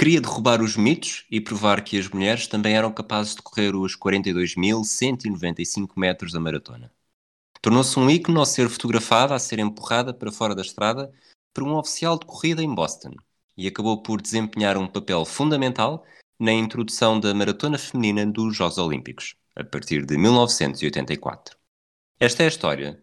Queria derrubar os mitos e provar que as mulheres também eram capazes de correr os 42.195 metros da maratona. Tornou-se um ícone ao ser fotografada a ser empurrada para fora da estrada por um oficial de corrida em Boston e acabou por desempenhar um papel fundamental na introdução da maratona feminina dos Jogos Olímpicos, a partir de 1984. Esta é a história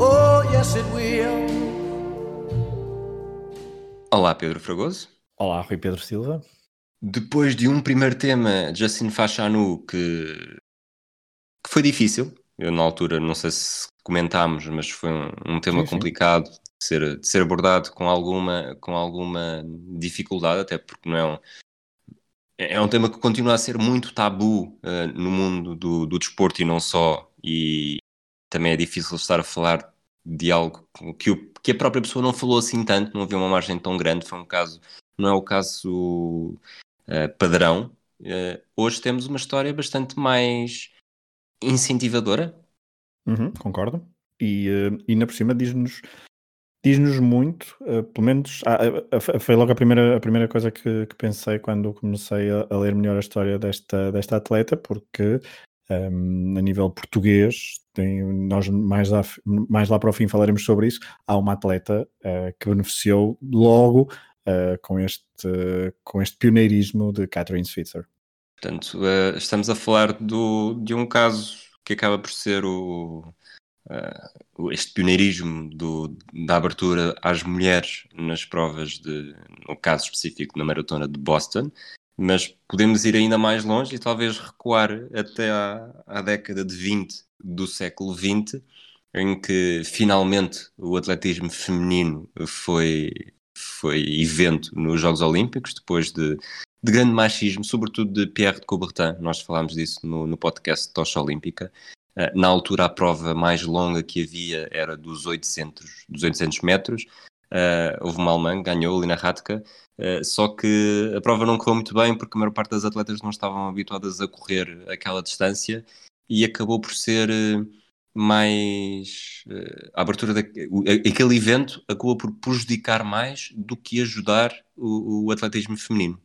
Oh, yes, it will. Olá, Pedro Fragoso. Olá, Rui Pedro Silva. Depois de um primeiro tema, Justin Fachanu, que, que foi difícil, eu na altura não sei se comentámos, mas foi um, um tema sim, complicado sim. De, ser, de ser abordado com alguma, com alguma dificuldade, até porque não é um, é um tema que continua a ser muito tabu uh, no mundo do, do desporto e não só, e, também é difícil estar a falar de algo que, o, que a própria pessoa não falou assim tanto, não havia uma margem tão grande, foi um caso, não é o caso uh, padrão. Uh, hoje temos uma história bastante mais incentivadora. Uhum, concordo. E, uh, e ainda por cima diz-nos diz-nos muito, uh, pelo menos uh, foi logo a primeira, a primeira coisa que, que pensei quando comecei a, a, ler melhor a história desta, desta atleta, porque um, a nível português, tem, nós mais lá, mais lá para o fim falaremos sobre isso, há uma atleta uh, que beneficiou logo uh, com, este, uh, com este pioneirismo de Catherine Switzer. Portanto, estamos a falar do, de um caso que acaba por ser o, este pioneirismo do, da abertura às mulheres nas provas, de, no caso específico na maratona de Boston, mas podemos ir ainda mais longe e talvez recuar até à, à década de 20 do século 20, em que finalmente o atletismo feminino foi, foi evento nos Jogos Olímpicos, depois de, de grande machismo, sobretudo de Pierre de Coubertin, nós falámos disso no, no podcast Tocha Olímpica. Uh, na altura, a prova mais longa que havia era dos 800, dos 800 metros. Uh, houve uma alemã, ganhou, Lina Radka, uh, só que a prova não correu muito bem porque a maior parte das atletas não estavam habituadas a correr aquela distância e acabou por ser uh, mais. a abertura daquele evento acabou por prejudicar mais do que ajudar o, o atletismo feminino.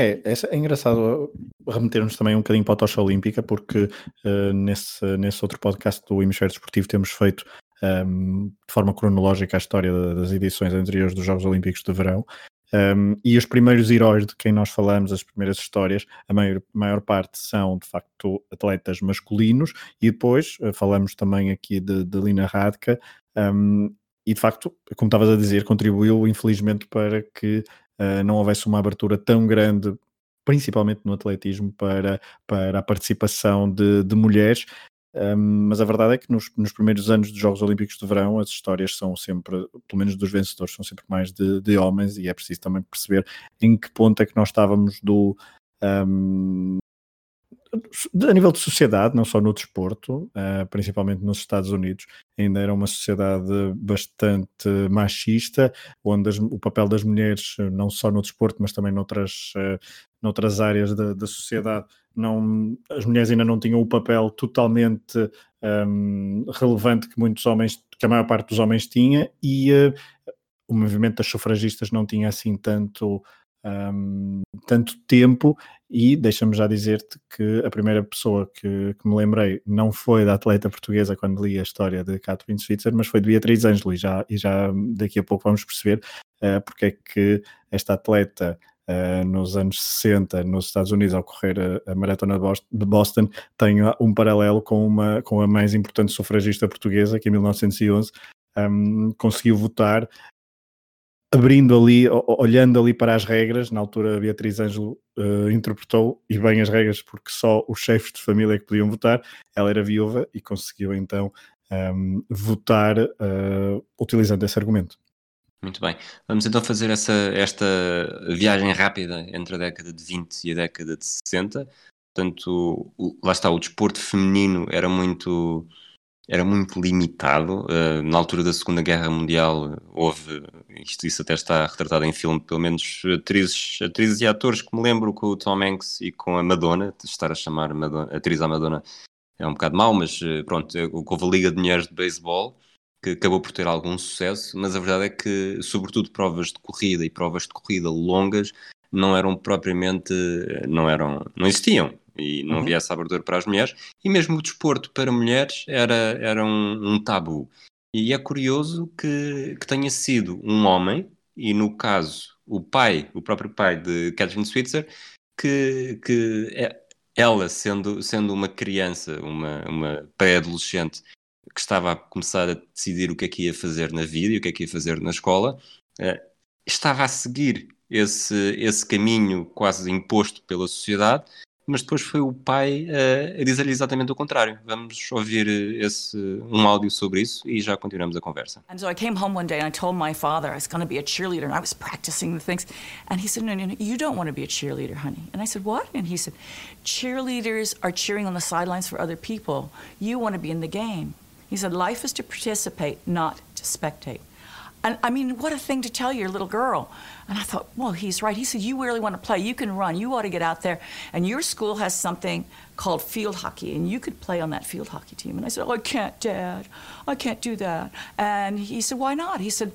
É, é engraçado remetermos também um bocadinho para a tocha olímpica, porque uh, nesse, nesse outro podcast do Hemisfério Desportivo temos feito um, de forma cronológica a história das edições anteriores dos Jogos Olímpicos de Verão. Um, e os primeiros heróis de quem nós falamos, as primeiras histórias, a maior, maior parte são de facto atletas masculinos, e depois uh, falamos também aqui de, de Lina Radka, um, e de facto, como estavas a dizer, contribuiu infelizmente para que uh, não houvesse uma abertura tão grande principalmente no atletismo, para, para a participação de, de mulheres, um, mas a verdade é que nos, nos, primeiros anos dos Jogos Olímpicos de Verão as histórias são sempre, pelo menos dos vencedores, são sempre mais de, de homens e é preciso também perceber em que ponto é que nós estávamos do, um, a nível de sociedade, não só no desporto, uh, principalmente nos Estados Unidos, ainda era uma sociedade bastante machista, onde o papel das mulheres, não só no desporto, mas também noutras, uh, noutras áreas da, da sociedade, não, as mulheres ainda não tinham o papel totalmente um, relevante que muitos homens, que a maior parte dos homens tinha, e uh, o movimento das sufragistas não tinha assim tanto um, tanto tempo e deixa-me já dizer-te que a primeira pessoa que, que, me lembrei não foi da atleta portuguesa quando li a história de Catherine Switzer, mas foi de Beatriz Ângelo e já, e já daqui a pouco vamos perceber uh, porque é que esta atleta Uh, nos anos 60 nos Estados Unidos ao correr a, a maratona de Boston tem um paralelo com, uma, com a mais importante sufragista portuguesa que em 1911 um, conseguiu votar abrindo ali, olhando ali para as regras, na altura a Beatriz Ângelo uh, interpretou, e bem as regras, porque só os chefes de família que podiam votar, ela era viúva e conseguiu então um, votar uh, utilizando esse argumento. Muito bem. Vamos então fazer essa, esta viagem rápida entre a década de 20 e a década de 60. Portanto, lá está, o desporto feminino era muito, era muito limitado. Uh, na altura da Segunda Guerra Mundial houve, isto isso até está retratado em filme, pelo menos atrizes, atrizes e atores que me lembro com o Tom Hanks e com a Madonna, estar a chamar Madonna, atriz à Madonna é um bocado mau, mas eh, pronto, houve a Liga de Mulheres de Beisebol que acabou por ter algum sucesso, mas a verdade é que, sobretudo, provas de corrida e provas de corrida longas não eram propriamente, não eram, não existiam e não uhum. havia essa abertura para as mulheres e mesmo o desporto para mulheres era, era um, um tabu. E é curioso que, que tenha sido um homem, e no caso o pai, o próprio pai de Catherine Switzer, que, que é, ela, sendo, sendo uma criança, uma, uma pré-adolescente, que estava a começar a decidir o que é que ia fazer na vida e o que é que ia fazer na escola, uh, estava a seguir esse, esse caminho quase imposto pela sociedade, mas depois foi o pai uh, a dizer-lhe exatamente o contrário. Vamos ouvir eh, esse, um áudio sobre isso e já continuamos a conversa. And so I came home one day and I told my father I was going to be a cheerleader and I was practicing the things. And he said, no, no, no, you don't want to be a cheerleader, honey. And I said, what? And he said, cheerleaders are cheering on the sidelines for other people. You want to be in the game. He said, Life is to participate, not to spectate. And I mean, what a thing to tell your little girl. And I thought, well, he's right. He said, You really want to play. You can run. You ought to get out there. And your school has something called field hockey, and you could play on that field hockey team. And I said, Oh, I can't, Dad. I can't do that. And he said, Why not? He said,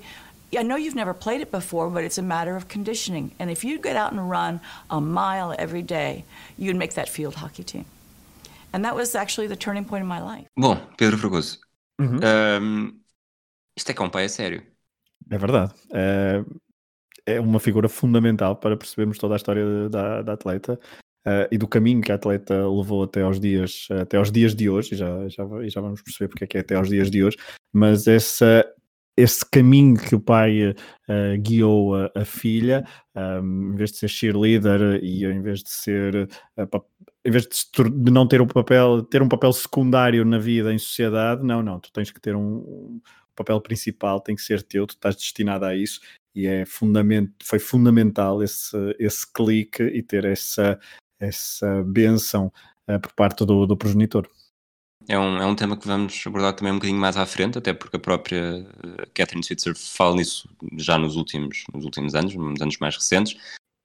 I know you've never played it before, but it's a matter of conditioning. And if you get out and run a mile every day, you'd make that field hockey team. And that was actually the turning point in my life. Bom, Pedro Fragoso, Uhum. Um, isto é que é um pai a sério. É verdade. É, é uma figura fundamental para percebermos toda a história da, da atleta uh, e do caminho que a atleta levou até aos dias, até aos dias de hoje, e já, já, já vamos perceber porque é que é até aos dias de hoje, mas essa, esse caminho que o pai uh, guiou a, a filha, um, em vez de ser cheerleader e em vez de ser uh, em vez de, de, não ter um papel, ter um papel secundário na vida em sociedade, não, não, tu tens que ter um, um papel principal, tem que ser teu, tu estás destinado a isso e é fundament, foi fundamental esse, esse clique e ter essa, essa benção uh, por parte do, do progenitor. É um, é um tema que vamos abordar também um bocadinho mais à frente, até porque a própria eh, Catherine Switzer fala nisso já nos últimos, nos últimos anos, nos anos mais recentes,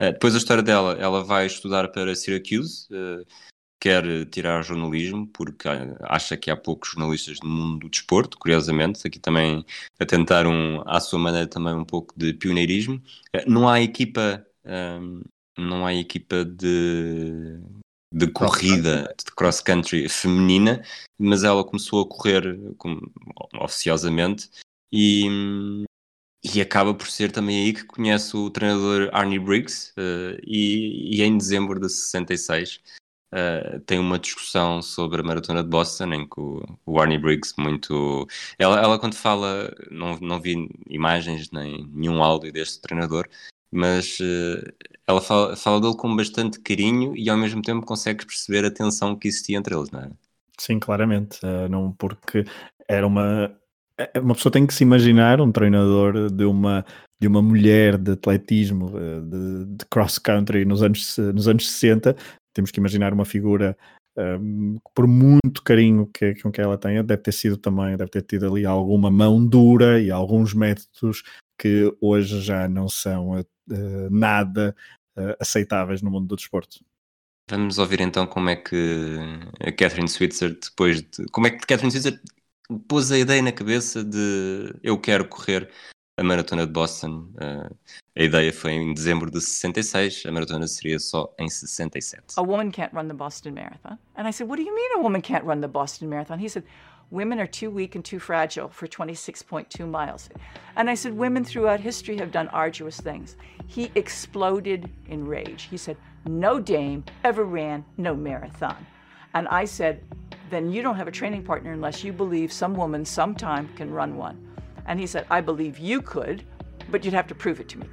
Uh, depois a história dela, ela vai estudar para Syracuse, uh, quer tirar jornalismo, porque acha que há poucos jornalistas no mundo do desporto, curiosamente, aqui também a tentar um, à sua maneira também um pouco de pioneirismo. Uh, não há equipa, um, não há equipa de, de corrida, de cross country feminina, mas ela começou a correr com, oficiosamente e, e acaba por ser também aí que conhece o treinador Arnie Briggs uh, e, e, em dezembro de 66 uh, tem uma discussão sobre a maratona de Boston em que o, o Arnie Briggs muito ela, ela quando fala não, não vi imagens nem nenhum áudio deste treinador mas uh, ela fala, fala dele com bastante carinho e ao mesmo tempo consegue perceber a tensão que existia entre eles, não é? Sim, claramente, não porque era uma uma pessoa tem que se imaginar um treinador de uma, de uma mulher de atletismo, de, de cross-country nos anos, nos anos 60. Temos que imaginar uma figura um, por muito carinho que, com que ela tenha, deve ter sido também, deve ter tido ali alguma mão dura e alguns métodos que hoje já não são uh, nada uh, aceitáveis no mundo do desporto. Vamos ouvir então como é que a Catherine Switzer, depois de. Como é que Catherine Switzer pôs a ideia na cabeça de eu quero correr a maratona de Boston. Uh, a ideia foi em dezembro de 66, a maratona seria só em 67. A woman can't run the Boston Marathon. And I said, What do you mean a woman can't run the Boston Marathon? He said, Women are too weak and too fragile for 26.2 miles. And I said, Women throughout history have done arduous things. He exploded in rage. He said, No dame ever ran no marathon. And I said, then you don't have a training partner unless you believe some woman sometime can run one. And he said, I believe you could, but you'd have to prove it to me.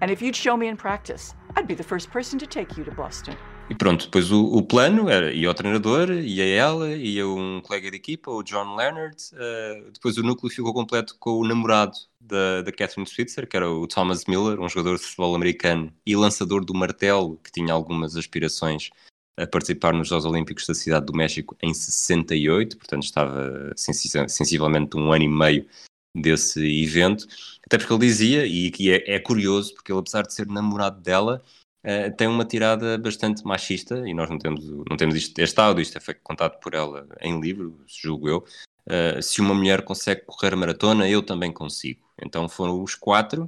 And if you'd show me in practice, I'd be the first person to take you to Boston. E pronto, depois o, o plano era, ia o treinador, ia ela, ia um colega de equipa, o John Leonard, uh, depois o núcleo ficou completo com o namorado da, da Catherine Switzer, que era o Thomas Miller, um jogador de futebol americano e lançador do martelo, que tinha algumas aspirações a participar nos Jogos Olímpicos da Cidade do México em 68, portanto estava sensivelmente um ano e meio desse evento, até porque ele dizia, e que é, é curioso, porque ele apesar de ser namorado dela, Uh, tem uma tirada bastante machista e nós não temos, não temos isto, este isto é foi contado por ela em livro, julgo eu. Uh, se uma mulher consegue correr maratona, eu também consigo. Então foram os quatro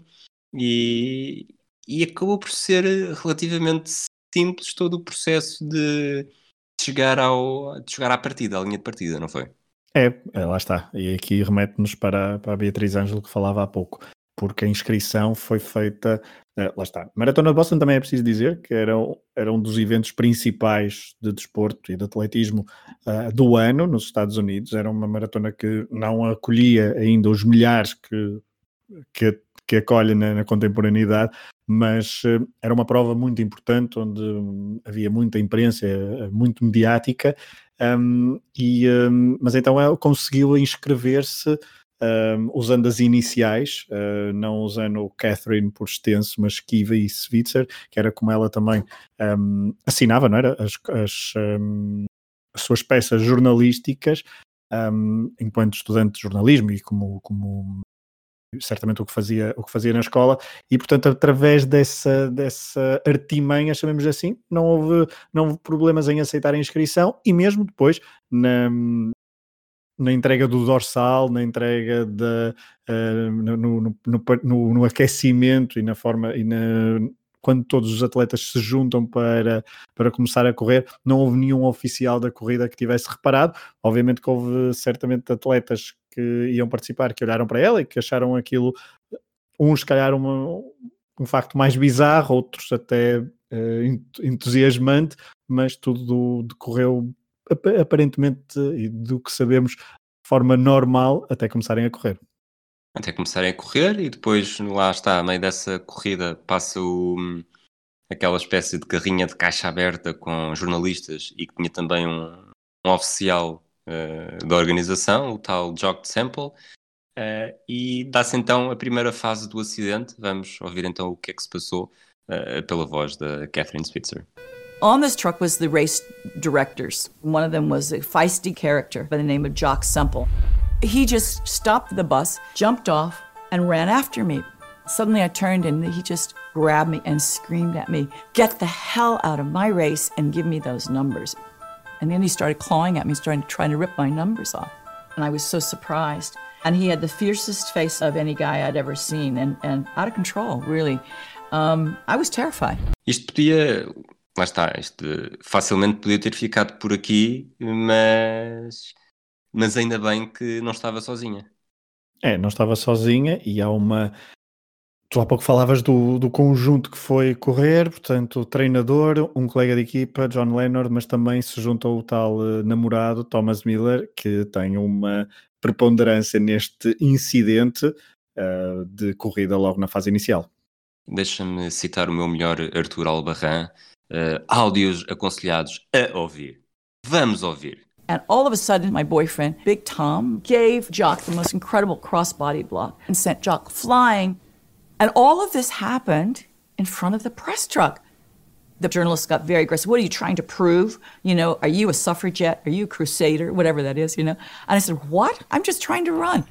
e, e acabou por ser relativamente simples todo o processo de chegar, ao, de chegar à partida, à linha de partida, não foi? É, é lá está. E aqui remete-nos para, para a Beatriz Ângelo que falava há pouco porque a inscrição foi feita. Uh, lá está. Maratona de Boston também é preciso dizer que era, era um dos eventos principais de desporto e de atletismo uh, do ano nos Estados Unidos. Era uma maratona que não acolhia ainda os milhares que, que, que acolhe na, na contemporaneidade, mas uh, era uma prova muito importante onde havia muita imprensa, muito mediática. Um, e, um, mas então ela conseguiu inscrever-se um, usando as iniciais, uh, não usando Catherine por extenso, mas Kiva e Switzer, que era como ela também um, assinava, não era? As, as, um, as suas peças jornalísticas enquanto estudante de jornalismo e como, como certamente o que fazia o que fazia na escola e portanto através dessa dessa artimanha chamemos assim não houve não houve problemas em aceitar a inscrição e mesmo depois na, na entrega do dorsal, na entrega da, uh, no, no, no, no, aquecimento e na forma e na, quando todos os atletas se juntam para, para começar a correr, não houve nenhum oficial da corrida que tivesse reparado. Obviamente que houve certamente atletas que iam participar que olharam para ela e que acharam aquilo, uns se calhar uma, um facto mais bizarro, outros até uh, entusiasmante, mas tudo decorreu aparentemente, e do que sabemos, de forma normal até começarem a correr. Até começarem a correr e depois lá está, a meio dessa corrida passa o, aquela espécie de carrinha de caixa aberta com jornalistas e que tinha também um, um oficial uh, da organização, o tal Jock Sample, uh, e dá-se então a primeira fase do acidente. Vamos ouvir então o que é que se passou uh, pela voz da Catherine Spitzer. On this truck was the race directors. One of them was a feisty character by the name of Jock Semple. He just stopped the bus, jumped off, and ran after me. Suddenly I turned and he just grabbed me and screamed at me, Get the hell out of my race and give me those numbers. And then he started clawing at me, starting to try to rip my numbers off. And I was so surprised. And he had the fiercest face of any guy I'd ever seen and, and out of control, really. Um, I was terrified. Isto podia lá está, isto facilmente podia ter ficado por aqui, mas, mas ainda bem que não estava sozinha. É, não estava sozinha e há uma. Tu há pouco falavas do, do conjunto que foi correr, portanto, o treinador, um colega de equipa, John Leonard, mas também se junta o tal uh, namorado, Thomas Miller, que tem uma preponderância neste incidente uh, de corrida logo na fase inicial. Deixa-me citar o meu melhor Arthur Albarran, uh, áudios aconselhados a ouvir. Vamos ouvir. And all of a sudden, my boyfriend, Big Tom, gave Jock the most incredible crossbody block and sent Jock flying. And all of this happened in front of the press truck. The journalists got very aggressive. What are you trying to prove? You know, are you a suffragette? Are you a crusader? Whatever that is, you know. And I said, What? I'm just trying to run.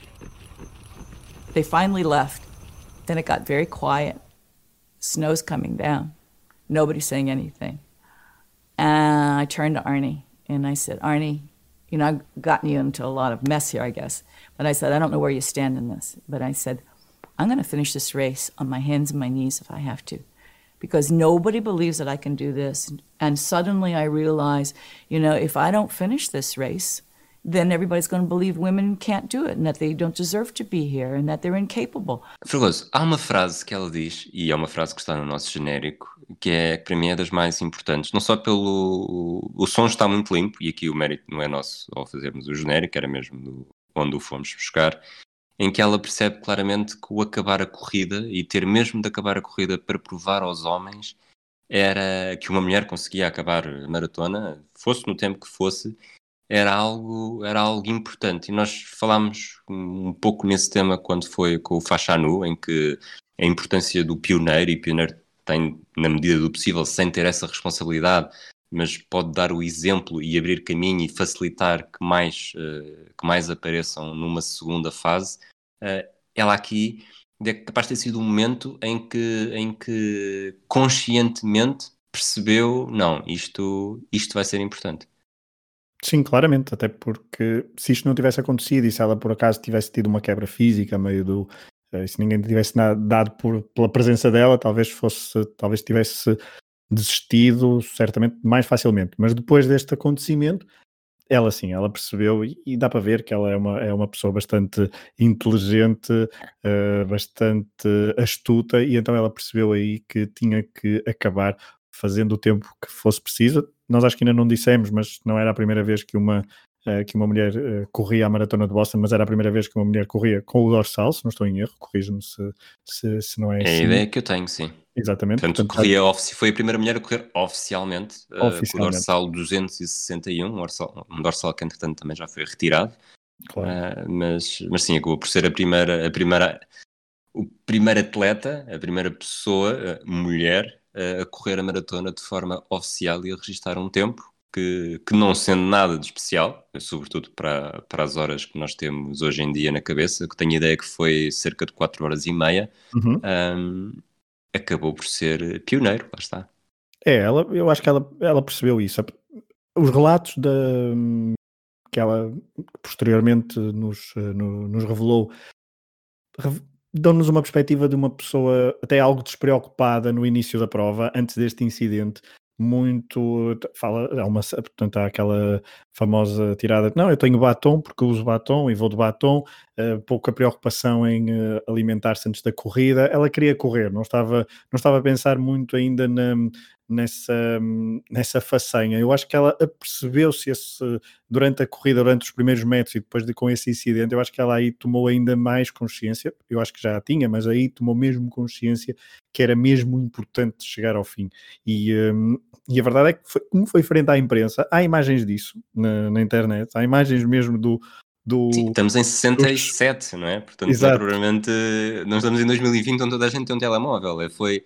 They finally left. Then it got very quiet. Snow's coming down. Nobody's saying anything. And I turned to Arnie and I said, Arnie, you know, I've gotten you into a lot of mess here, I guess. But I said, I don't know where you stand in this. But I said, I'm going to finish this race on my hands and my knees if I have to. Because nobody believes that I can do this. And suddenly I realize, you know, if I don't finish this race, then everybody's going to believe women can't do it and that they don't deserve to be here and that they're incapable. Fregoso, há uma frase que ela diz, e é uma frase que está no nosso genérico, que é para mim é das mais importantes, não só pelo o som está muito limpo, e aqui o mérito não é nosso ao fazermos o genérico, era mesmo do, onde o fomos buscar, em que ela percebe claramente que o acabar a corrida e ter mesmo de acabar a corrida para provar aos homens era que uma mulher conseguia acabar a maratona, fosse no tempo que fosse, era algo, era algo importante. E nós falámos um pouco nesse tema quando foi com o Fachanu, em que a importância do pioneiro, e pioneiro tem, na medida do possível, sem ter essa responsabilidade, mas pode dar o exemplo e abrir caminho e facilitar que mais, uh, que mais apareçam numa segunda fase. Uh, ela aqui é capaz de ter sido um momento em que, em que conscientemente percebeu, não, isto, isto vai ser importante. Sim, claramente, até porque se isto não tivesse acontecido e se ela por acaso tivesse tido uma quebra física meio do. Eh, se ninguém tivesse dado por, pela presença dela, talvez fosse, talvez tivesse desistido certamente mais facilmente. Mas depois deste acontecimento, ela sim, ela percebeu e, e, dá para ver que ela é uma, é uma pessoa bastante inteligente, uh, bastante astuta, e então ela percebeu aí que tinha que acabar fazendo o tempo que fosse preciso. Nós acho que ainda não dissemos, mas não era a primeira vez que uma, que uma mulher uh, corria a maratona de Boston, mas era a primeira vez que uma mulher corria com o dorsal, se não estou em erro, corrijo-me se, se, se, não é, é assim. a ideia que eu tenho, sim. Exatamente. Portanto, Portanto corria foi a primeira mulher a correr oficialmente, oficialmente. Uh, com o dorsal 261, um dorsal, um dorsal que entretanto também já foi retirado. Claro. mas, mas sim, acabou por ser a primeira, a primeira, o primeiro atleta, a primeira pessoa, mulher, a correr a maratona de forma oficial e a registrar um tempo que, que não sendo nada de especial, sobretudo para, para as horas que nós temos hoje em dia na cabeça, que tenho a ideia que foi cerca de 4 horas e meia, uhum. um, acabou por ser pioneiro, lá está. É, ela, eu acho que ela, ela percebeu isso. Os relatos da, que ela posteriormente nos, no, nos revelou dão-nos uma perspectiva de uma pessoa até algo despreocupada no início da prova, antes deste incidente, muito fala, há uma, portanto há aquela famosa tirada, não, eu tenho batom porque uso batom e vou de batom, uh, pouca preocupação em uh, alimentar-se antes da corrida, ela queria correr, não estava, não estava a pensar muito ainda na, nessa, nessa façanha. Eu acho que ela apercebeu-se durante a corrida, durante os primeiros metros e depois de com esse incidente, eu acho que ela aí tomou ainda mais consciência, eu acho que já a tinha, mas aí tomou mesmo consciência que era mesmo importante chegar ao fim. E, um, e a verdade é que, foi, como foi frente à imprensa, há imagens disso na, na internet, há imagens mesmo do, do... Sim, estamos em 67, dos... não é? Portanto, Exato. provavelmente não estamos em 2020 onde toda a gente tem um telemóvel. É, foi,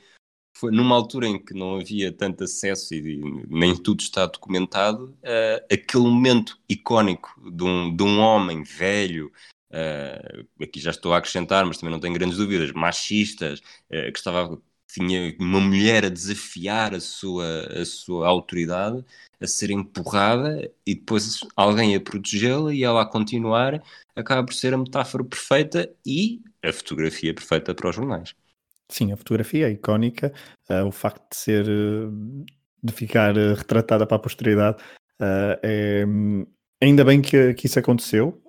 foi numa altura em que não havia tanto acesso e nem tudo está documentado, uh, aquele momento icónico de um, de um homem velho, uh, aqui já estou a acrescentar, mas também não tenho grandes dúvidas, machistas, uh, que estava tinha uma mulher a desafiar a sua, a sua autoridade, a ser empurrada e depois alguém a protegê-la e ela a continuar, acaba por ser a metáfora perfeita e a fotografia perfeita para os jornais. Sim, a fotografia é icónica, uh, o facto de ser, uh, de ficar uh, retratada para a posteridade, é, ainda bem que, que isso aconteceu,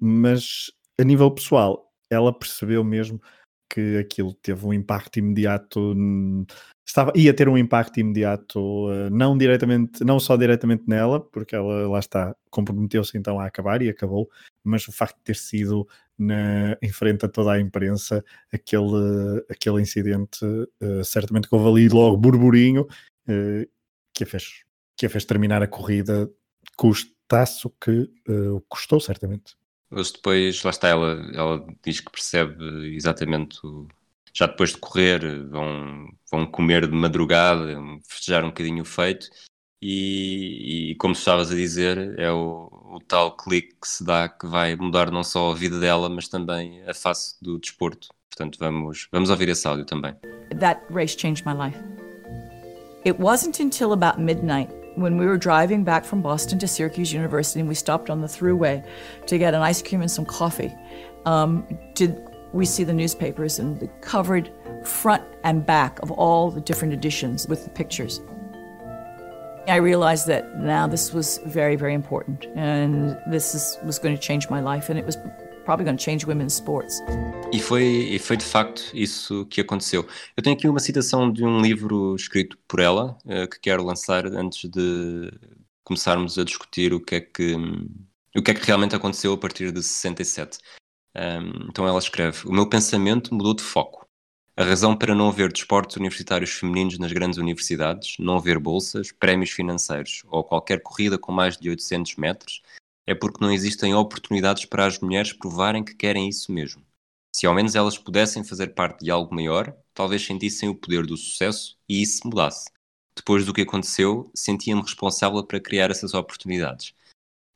mas a nível pessoal, ela percebeu mesmo que aquilo teve um impacto imediato, estava, ia ter um impacto imediato, não diretamente, não só diretamente nela, porque ela lá está, comprometeu-se então a acabar e acabou, mas o facto de ter sido na, em frente a toda a imprensa aquele, aquele incidente, uh, certamente que houve ali logo burburinho uh, que, a fez, que a fez terminar a corrida, custaço que custou, certamente. Mas depois, lá está, ela, ela diz que percebe exatamente o, já depois de correr, vão, vão comer de madrugada, festejar um bocadinho o feito, e, e como estavas a dizer, é o, o, tal clique que se dá que vai mudar não só a vida dela, mas também a face do desporto. Portanto, vamos, vamos ouvir esse áudio também. That race changed my life. It wasn't until about midnight when we were driving back from Boston to Syracuse University and we stopped on the thruway to get an ice cream and some coffee. Um, did we see the newspapers and the covered front and back of all the different editions with the pictures. I realized that now this was very, very important, and this is, was going to change my life, and it was probably going to change women's sports. E foi, e foi de facto isso que aconteceu. Eu tenho aqui uma citação de um livro escrito por ela, uh, que quero lançar antes de começarmos a discutir o que é que, o que, é que realmente aconteceu a partir de 67. Um, então ela escreve: O meu pensamento mudou de foco. A razão para não haver desportos universitários femininos nas grandes universidades, não haver bolsas, prémios financeiros ou qualquer corrida com mais de 800 metros é porque não existem oportunidades para as mulheres provarem que querem isso mesmo. Se ao menos elas pudessem fazer parte de algo maior, talvez sentissem o poder do sucesso e isso mudasse. Depois do que aconteceu, sentia-me responsável para criar essas oportunidades.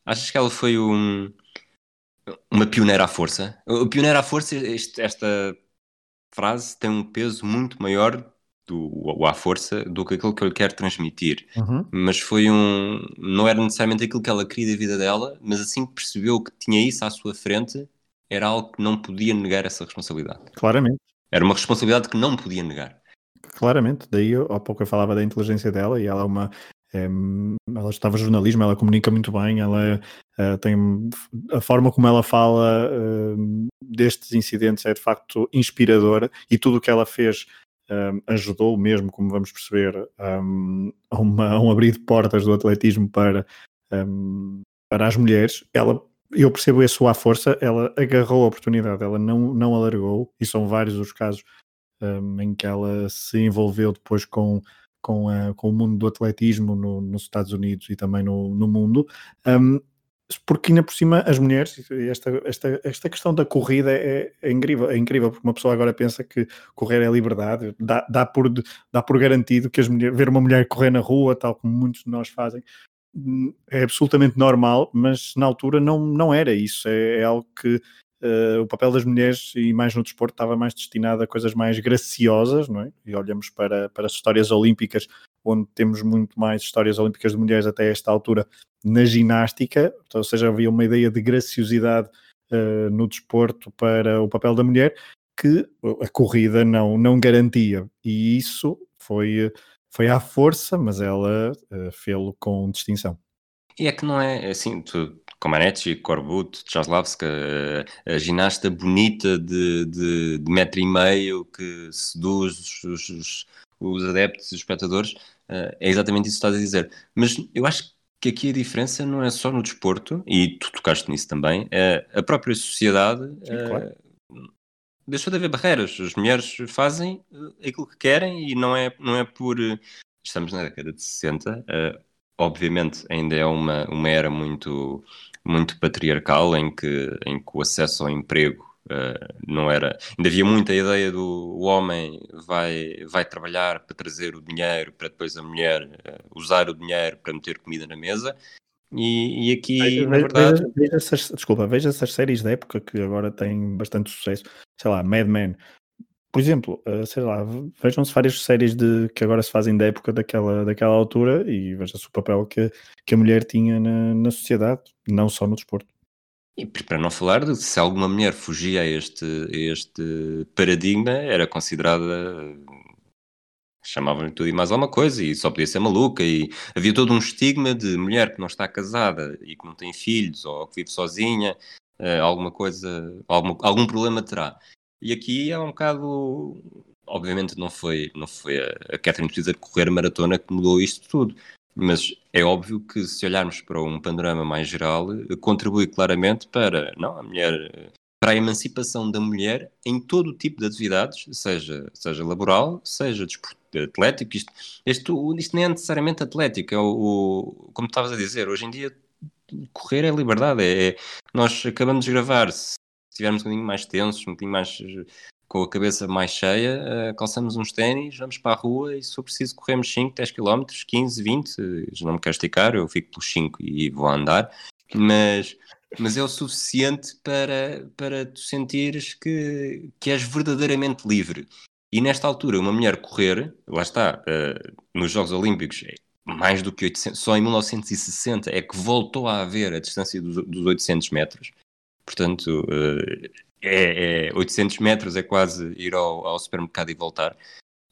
Achas que ela foi um, uma pioneira à força? O pioneiro à força, este, esta frase tem um peso muito maior do, o à força do que aquilo que eu lhe quero transmitir. Uhum. Mas foi um. Não era necessariamente aquilo que ela queria da vida dela, mas assim que percebeu que tinha isso à sua frente, era algo que não podia negar essa responsabilidade. Claramente. Era uma responsabilidade que não podia negar. Claramente, daí eu, há pouco eu falava da inteligência dela e ela é uma. É, ela estava jornalismo, ela comunica muito bem, ela uh, tem a forma como ela fala uh, destes incidentes é de facto inspiradora e tudo o que ela fez um, ajudou mesmo, como vamos perceber, um, a, uma, um abrir de portas do atletismo para, um, para as mulheres. Ela, eu percebo isso à força, ela agarrou a oportunidade, ela não, não alargou, e são vários os casos em que ela se envolveu depois com, com, a, com o mundo do atletismo no, nos Estados Unidos e também no, no mundo. Porque ainda por cima as mulheres, esta, esta, esta questão da corrida é, é, incrível, é incrível, porque uma pessoa agora pensa que correr é liberdade, dá, dá, por, dá por garantido que as mulheres, ver uma mulher correr na rua, tal como muitos de nós fazem, hum, é absolutamente normal, mas na altura não, não era isso, é, é algo que uh, o papel das mulheres e mais no desporto estava mais destinado a coisas mais graciosas, não é? E olhamos para, para as histórias olímpicas, onde temos muito mais histórias olímpicas de mulheres até esta altura na ginástica, ou seja, havia uma ideia de graciosidade uh, no desporto para o papel da mulher que a corrida não, não garantia. E isso foi, foi à força, mas ela uh, fê-lo com distinção. E é que não é assim, tu, Comaneci, Corbut, Chaslavska, a, a ginasta bonita de, de, de, metro e meio que seduz os, os, os adeptos e os espectadores, é exatamente isso que estás a dizer. Mas eu acho que aqui a diferença não é só no desporto, e tu tocaste nisso também, é a própria sociedade Sim, claro. deixou de haver barreiras. As mulheres fazem aquilo que querem e não é, não é por. Estamos na década de 60, uh, obviamente ainda é uma, uma era muito, muito patriarcal em que, em que o acesso ao emprego Uh, não era. Ainda havia muita ideia do o homem vai, vai trabalhar para trazer o dinheiro para depois a mulher uh, usar o dinheiro para meter comida na mesa. E, e aqui, veja, na verdade. Veja, veja essas, desculpa, veja essas séries da época que agora têm bastante sucesso. Sei lá, Mad Men. Por exemplo, uh, sei lá, vejam-se várias séries de, que agora se fazem da época daquela, daquela altura e veja-se o papel que, que a mulher tinha na, na sociedade, não só no desporto. E para não falar de se alguma mulher fugia a este, a este paradigma, era considerada. chamavam-lhe tudo e mais alguma coisa, e só podia ser maluca, e havia todo um estigma de mulher que não está casada e que não tem filhos ou que vive sozinha, eh, alguma coisa, algum, algum problema terá. E aqui é um bocado. Obviamente não foi, não foi a, Catherine precisa correr maratona que mudou isto tudo, mas é óbvio que se olharmos para um panorama mais geral, contribui claramente para não, a mulher para a emancipação da mulher em todo o tipo de atividades, seja, seja laboral, seja atlético. Isto, isto, isto nem é necessariamente atlético, é o, o, como estavas a dizer, hoje em dia correr é liberdade. É, é, nós acabamos de gravar, estivermos um bocadinho mais tensos, um bocadinho mais com a cabeça mais cheia, uh, calçamos uns ténis, vamos para a rua e se for preciso corremos 5, 10 km, 15, 20, já não me quero esticar, eu fico pelos 5 e vou andar, mas, mas é o suficiente para, para tu sentires que, que és verdadeiramente livre. E nesta altura, uma mulher correr, lá está, uh, nos Jogos Olímpicos, é mais do que 800, só em 1960 é que voltou a haver a distância dos, dos 800 metros. Portanto, uh, é, é 800 metros, é quase ir ao, ao supermercado e voltar.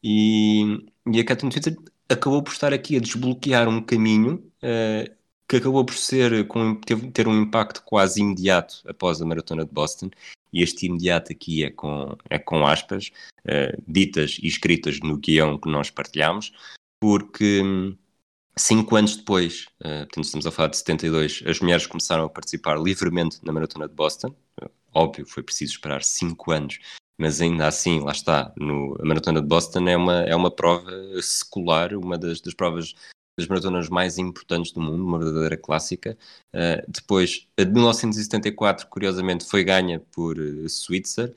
E, e a Catherine Twitter acabou por estar aqui a desbloquear um caminho uh, que acabou por ser com, ter, ter um impacto quase imediato após a maratona de Boston. E este imediato aqui é com, é com aspas, uh, ditas e escritas no guião que nós partilhamos, porque cinco anos depois, uh, portanto estamos a falar de 72, as mulheres começaram a participar livremente na maratona de Boston, óbvio, foi preciso esperar cinco anos mas ainda assim, lá está, no, a Maratona de Boston é uma, é uma prova secular, uma das, das provas das maratonas mais importantes do mundo, uma verdadeira clássica. Uh, depois, a de 1974, curiosamente, foi ganha por uh, Switzer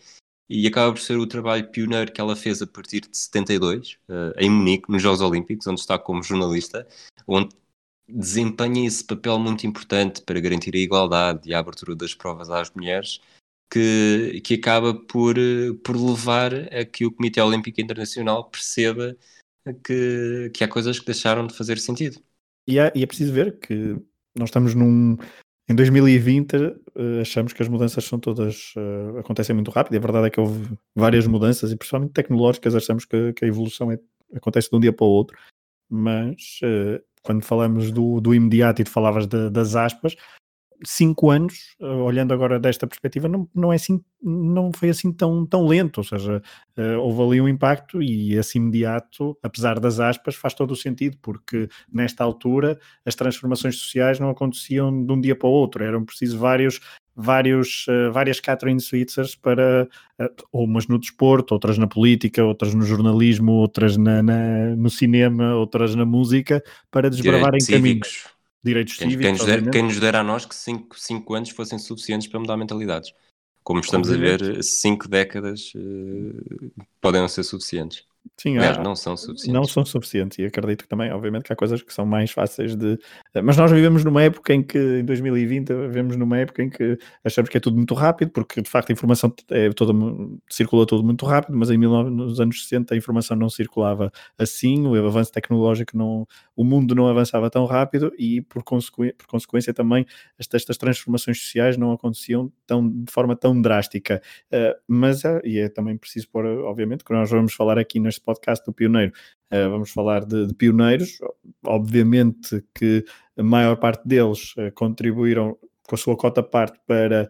e acaba por ser o trabalho pioneiro que ela fez a partir de 72, uh, em Munique, nos Jogos Olímpicos, onde está como jornalista, onde desempenha esse papel muito importante para garantir a igualdade e a abertura das provas às mulheres, que, que acaba por, por levar a que o Comitê Olímpico Internacional perceba que, que há coisas que deixaram de fazer sentido. E, há, e é preciso ver que nós estamos num. Em 2020 eh, achamos que as mudanças são todas. Uh, acontecem muito rápido. A verdade é que houve várias mudanças e principalmente tecnológicas. Achamos que, que a evolução é, acontece de um dia para o outro. Mas uh, quando falamos do, do imediato e tu falavas de, das aspas, cinco anos, eh, olhando agora desta perspectiva, não, não, é assim, não foi assim tão, tão lento, ou seja, uh, houve ali um impacto e esse imediato, apesar das aspas, faz todo o sentido, porque nesta altura as transformações sociais não aconteciam de um dia para o outro, eram precisos vários vários, uh, várias Catherine Switzers para, uh, umas no desporto, outras na política, outras no jornalismo, outras na, na no cinema, outras na música, para desbravarem caminhos direitos quem, cívicos. Quem nos, der, quem nos dera a nós que 5 anos fossem suficientes para mudar mentalidades. Como estamos obviamente. a ver, 5 décadas uh, podem não ser suficientes. Sim, Aliás, há, não são suficientes. Não são suficientes e acredito que também, obviamente, que há coisas que são mais fáceis de. Mas nós vivemos numa época em que, em 2020, vivemos numa época em que achamos que é tudo muito rápido, porque de facto a informação é toda, circula tudo muito rápido, mas em 19, nos anos 60 a informação não circulava assim, o avanço tecnológico não. O mundo não avançava tão rápido e, por, consequ, por consequência, também estas, estas, transformações sociais não aconteciam tão, de forma tão drástica. Uh, mas, uh, e é também preciso pôr, obviamente, que nós vamos falar aqui neste podcast do Pioneiro, uh, vamos falar de, de, pioneiros. Obviamente que a maior parte deles contribuíram com a sua cota parte para,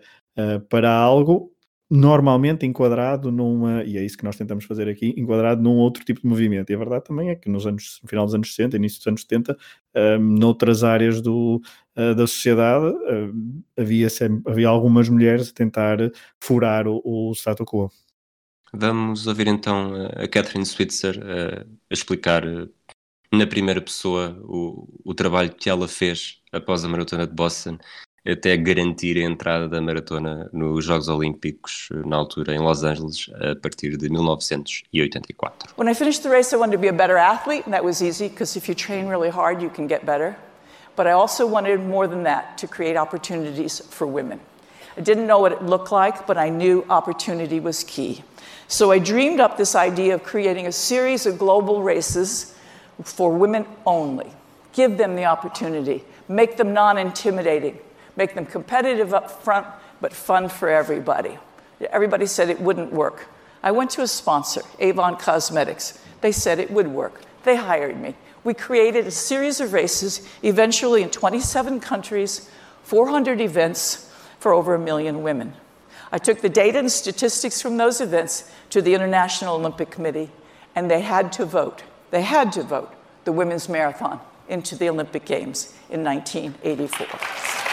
para algo, normalmente enquadrado numa, e é isso que nós tentamos fazer aqui, enquadrado num outro tipo de movimento. E a verdade também é que nos anos, no final dos anos 60, início dos anos 70, um, noutras áreas do, uh, da sociedade, uh, havia, sempre, havia algumas mulheres a tentar furar o, o status quo. Vamos ouvir então a Catherine Switzer a, a explicar eh, na primeira pessoa o, o trabalho que ela fez após a maratona de Boston até garantir a entrada da maratona nos Jogos Olímpicos na altura em Los Angeles a partir de 1984. When I finished the race I wanted to be a better athlete and that was easy because if you train really hard you can get better. But I also wanted more than that to create opportunities for women. I didn't know what it looked like, but I knew opportunity was key. So I dreamed up this idea of creating a series of global races for women only. Give them the opportunity, make them non intimidating, make them competitive up front, but fun for everybody. Everybody said it wouldn't work. I went to a sponsor, Avon Cosmetics. They said it would work. They hired me. We created a series of races, eventually in 27 countries, 400 events for over a million women. I took the data and statistics from those events to the International Olympic Committee, and they had to vote. They had to vote the women's marathon into the Olympic Games in 1984.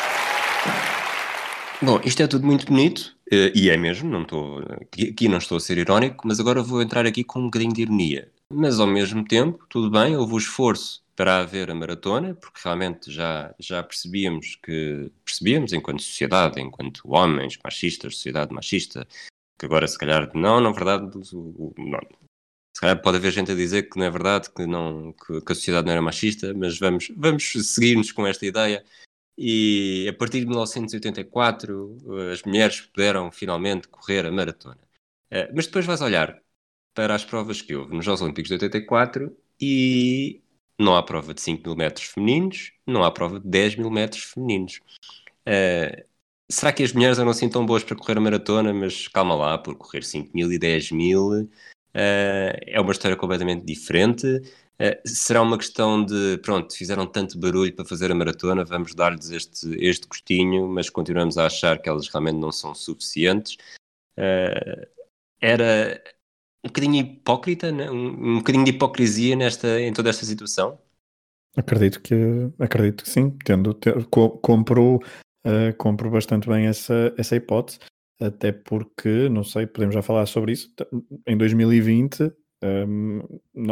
Bom, isto é tudo muito bonito, eh, e é mesmo, não estou, aqui não estou a ser irónico, mas agora vou entrar aqui com um bocadinho de ironia. Mas ao mesmo tempo, tudo bem, houve o esforço para haver a maratona, porque realmente já, já percebíamos que percebíamos enquanto sociedade, enquanto homens machistas, sociedade machista, que agora se calhar não, na verdade, não, se calhar pode haver gente a dizer que não é verdade, que, não, que, a sociedade não era machista, mas vamos, vamos seguir-nos com esta ideia. E a partir de 1984 as mulheres puderam finalmente correr a maratona. Eh, mas depois vais olhar para as provas que houve nos Jogos Olímpicos de 84 e não há prova de 5 mil metros femininos, não há prova de 10 mil metros femininos. Uh, será que as mulheres eram assim tão boas para correr a maratona? Mas calma lá, por correr 5 mil e 10 mil uh, é uma história completamente diferente. Uh, será uma questão de, pronto, fizeram tanto barulho para fazer a maratona, vamos dar-lhes este, este gostinho, mas continuamos a achar que elas realmente não são suficientes. Uh, era um bocadinho hipócrita, né? um, um bocadinho de hipocrisia nesta, em toda esta situação? Acredito que acredito que sim, tendo, compro, uh, compro bastante bem essa, essa hipótese. até porque, não sei, podemos já falar sobre isso, em 2020 um,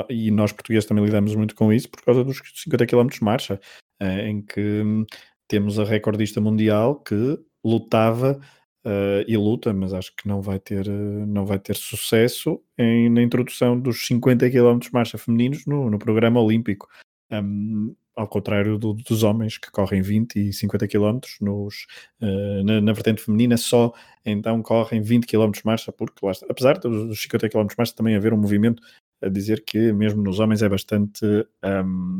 e nós portugueses também lidamos muito com isso por causa dos 50 km de marcha, uh, em que um, temos a recordista mundial que lutava uh, e luta, mas acho que não vai ter, uh, não vai ter sucesso em, na introdução dos 50 km de marcha femininos no, no programa olímpico. Um, ao contrário do, dos homens que correm 20 e 50 km nos, uh, na, na, vertente feminina, só então correm 20 km marcha, porque está, apesar dos 50 km marcha também haver um movimento a dizer que mesmo nos homens é bastante um,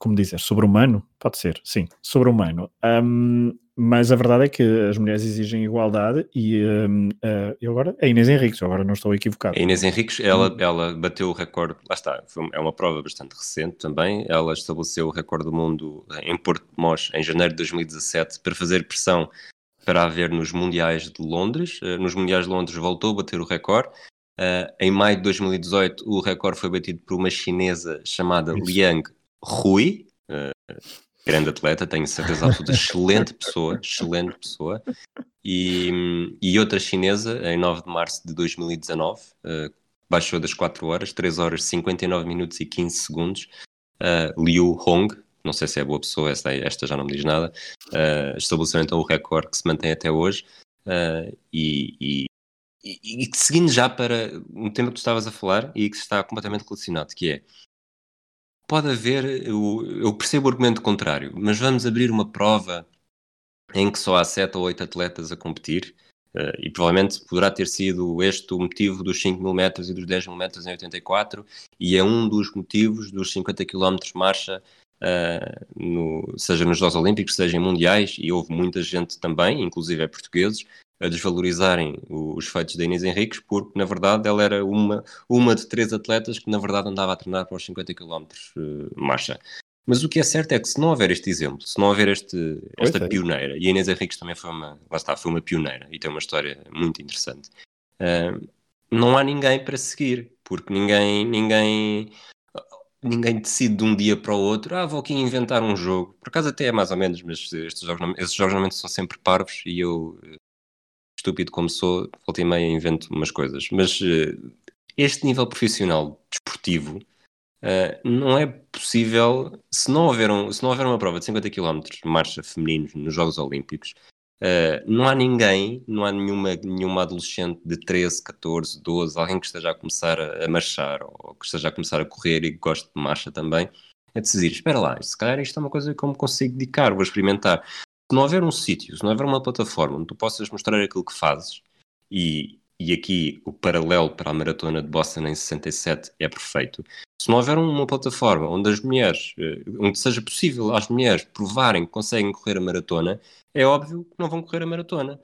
como dizer, sobre-humano? Pode ser, sim, sobre-humano. Um, mas a verdade é que as mulheres exigem igualdade e um, uh, eh, eu agora, a Inês Henriques, agora não estou equivocado. A Inês Henriques, ela, ela bateu o recorde, lá está, foi, é uma prova bastante recente também, ela estabeleceu o recorde do mundo em Porto de Mós em janeiro de 2017 para fazer pressão para haver nos Mundiais de Londres. Uh, nos Mundiais de Londres voltou a bater o recorde. Uh, em maio de 2018 o recorde foi batido por uma chinesa chamada Isso. Liang Rui, uh, grande atleta, tenho certeza absoluta, excelente pessoa, excelente pessoa, e, e outra chinesa, em 9 de março de 2019, uh, eh, baixou das 4 horas, 3 horas 59 minutos e 15 segundos, uh, Liu Hong, não sei se é boa pessoa, esta, esta já não me diz nada, uh, estabeleceu então o recorde que se mantém até hoje, uh, e, e, e, e, seguindo já para um tema que tu estavas a falar e que está completamente relacionado, que é pode haver, eu, eu, percebo o argumento contrário, mas vamos abrir uma prova em que só há 7 ou 8 atletas a competir, uh, e provavelmente poderá ter sido este o motivo dos 5 mil metros e dos 10 mil metros em 84, e é um dos motivos dos 50 km marcha, uh, no, seja nos Jogos Olímpicos, seja em Mundiais, e houve muita gente também, inclusive é portugueses, a desvalorizarem os feitos da Inês Henriques, porque na verdade ela era uma, uma de três atletas que na verdade andava a treinar para os 50 km uh, marcha. Mas o que é certo é que se não houver este exemplo, se não houver este, esta é. pioneira, e a Inês Henriques também foi uma, lá está, foi uma pioneira e tem uma história muito interessante, uh, não há ninguém para seguir, porque ninguém, ninguém, ninguém decide de um dia para o outro, ah, vou aqui inventar um jogo. Por acaso até é mais ou menos, mas estes jogos, esses jogos normalmente são sempre parvos e eu estúpido como sou, volta e meia invento umas coisas. Mas uh, este nível profissional desportivo uh, não é possível se não, houver um, se não houver uma prova de 50 km de marcha femininos nos Jogos Olímpicos. Uh, não há ninguém, não há nenhuma, nenhuma adolescente de 13, 14, 12, alguém que esteja a começar a, a marchar ou que esteja a começar a correr e que goste de marcha também, a decidir: espera lá, se calhar isto é uma coisa que eu me consigo dedicar, vou experimentar se não houver um sítio, se não houver uma plataforma onde tu possas mostrar aquilo que fazes, e, e aqui o paralelo para a maratona de Boston em 67 é perfeito, se não houver uma plataforma onde as mulheres, eh, onde seja possível às mulheres provarem que conseguem correr a maratona, é óbvio que não vão correr a maratona.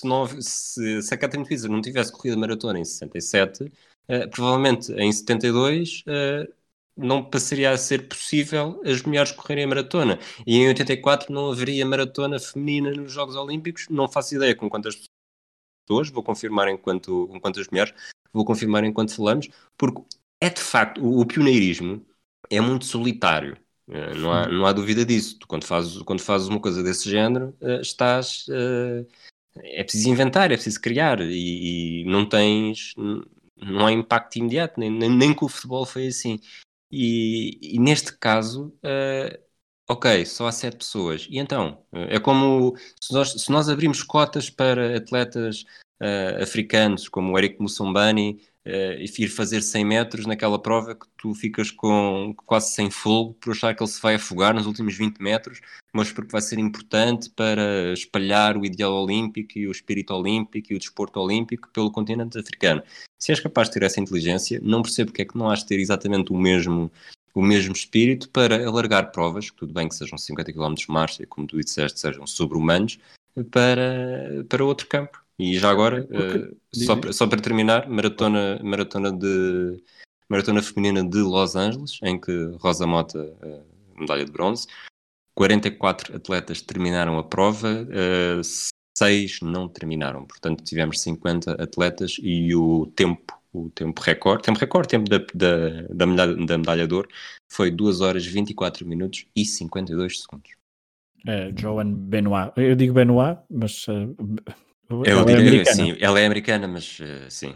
Se, não, se, se a Catherine Fisher não tivesse corrido a maratona em 67, eh, provavelmente em 72 eh, não passaria a ser possível as mulheres correrem a maratona. E em 84 não haveria maratona feminina nos Jogos Olímpicos. Não faço ideia com quantas pessoas, vou confirmar enquanto, com quantas mulheres, vou confirmar enquanto falamos, porque é de facto, o, o pioneirismo é muito solitário. Uh, não, há, não há dúvida disso. Tu, quando fazes, quando fazes uma coisa desse género, uh, estás. Uh, é preciso inventar, é preciso criar e, e não tens. Não há impacto imediato, nem, nem, nem com o futebol foi assim. E, e neste caso, uh, ok, só há sete pessoas. E então? é como se nós, se nós abrimos cotas para atletas uh, africanos, como o Eric Mussambani, uh, e ir fazer 100 metros naquela prova que tu ficas com quase sem fogo por achar que ele se vai afogar nos últimos 20 metros, mas porque vai ser importante para espalhar o ideal olímpico e o espírito olímpico e o desporto olímpico pelo continente africano. Se és capaz de ter essa inteligência, não percebo porque é que não has de ter exatamente o mesmo o mesmo espírito para alargar provas, que tudo bem que sejam 50 km de marcha, como tu disseste, sejam sobre-humanos, para, para outro campo. E já agora, uh, só, para, só para terminar, maratona, maratona, de, maratona feminina de Los Angeles, em que Rosa Mota, uh, medalha de bronze, 44 atletas terminaram a prova, uh, 6 não terminaram. Portanto, tivemos 50 atletas e o tempo, o tempo recorde, tempo recorde, tempo da, da, da, medalha, da medalha de ouro, foi 2 horas 24 minutos e 52 segundos. É, Joan Benoit. Eu digo Benoit, mas uh, Eu ela diria, é sim, ela é americana, mas uh, sim,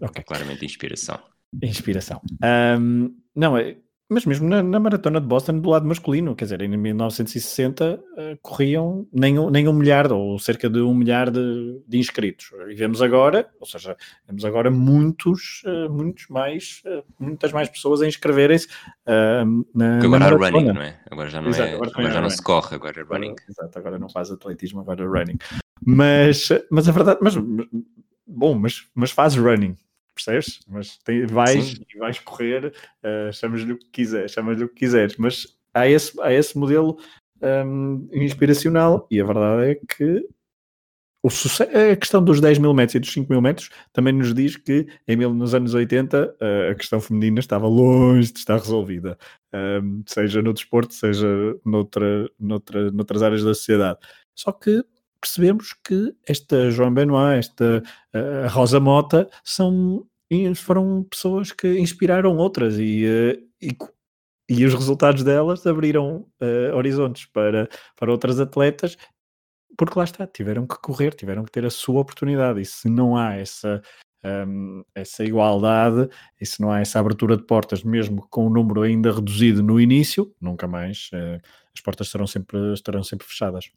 Ok. claramente inspiração. Inspiração. Ahm, não, é, mas mesmo na, na maratona de Boston, do lado masculino, quer dizer, em 1960 eh, corriam nem, um- nem um milhar ou cerca de um milhar de, de inscritos. E vemos agora, ou seja, vemos agora muitos, eh, muitos mais, eh, muitas mais pessoas a inscreverem-se na, na agora há maratona. running, não é? Agora já não, Exato, é, agora agora, já não se corre, agora é running. Exato, agora não faz atletismo, agora é running. Mas, mas a verdade, mas, bom, mas, mas faz running, percebes? Mas tem- vais Sim. e vais correr, eh, chamas-lhe o que quiseres, chamas-lhe o que quiseres, mas há esse, há esse modelo hum, inspiracional e a verdade é que o suce- a questão dos 10 mil metros e dos 5 mil metros também nos diz que em mil, nos anos 80 eh, a questão feminina estava longe de estar resolvida, hum, seja no desporto, seja noutra, noutra, noutras áreas da sociedade. Só que percebemos que esta Joan Benoit, esta eh, Rosa Mota, são, foram pessoas que inspiraram outras e, eh, e, e os resultados delas abriram eh, horizontes para, para outras atletas porque lá está, tiveram que correr, tiveram que ter a sua oportunidade. E se não há essa, hum, essa igualdade, e se não há essa abertura de portas, mesmo com um número ainda reduzido no início, nunca mais as portas estarão sempre, estarão sempre fechadas.